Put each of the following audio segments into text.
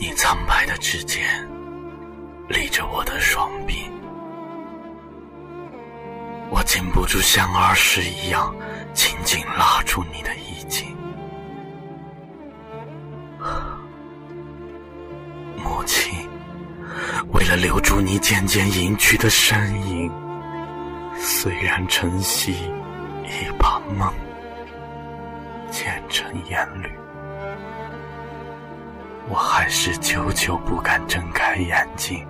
你苍白的指尖立着我的双臂，我禁不住像儿时一样紧紧拉住你的衣襟。母亲，为了留住你渐渐隐去的身影，虽然晨曦已把梦渐成烟缕。我还是久久不敢睁开眼睛，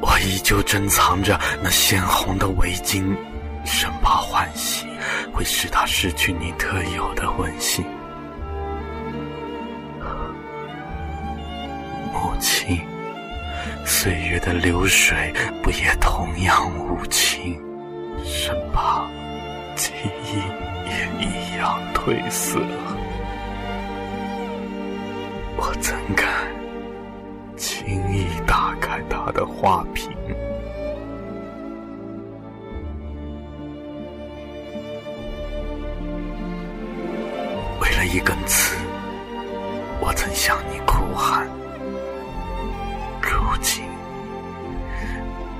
我依旧珍藏着那鲜红的围巾，生怕欢喜会使它失去你特有的温馨。母亲，岁月的流水不也同样无情，生怕记忆。也一样褪色，我怎敢轻易打开他的花瓶？为了一根刺，我曾向你哭喊，如今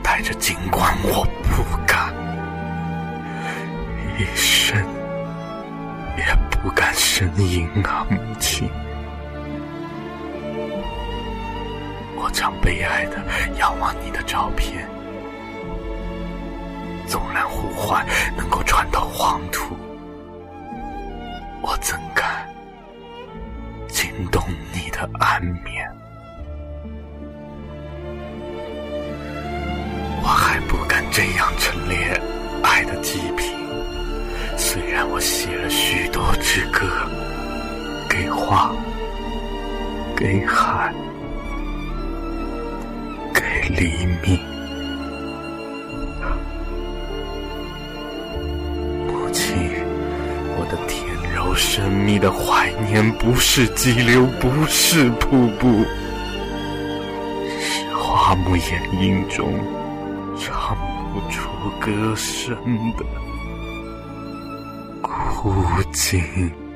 带着尽管我不敢，一生。不敢呻吟啊，母亲！我常悲哀的仰望你的照片，纵然呼唤能够穿透黄土，我怎敢惊动你的安眠？我还不敢这样陈列。虽然我写了许多支歌，给花，给海，给黎明，母亲，我的甜柔神秘的怀念，不是激流，不是瀑布，是花木掩映中唱不出歌声的。无尽。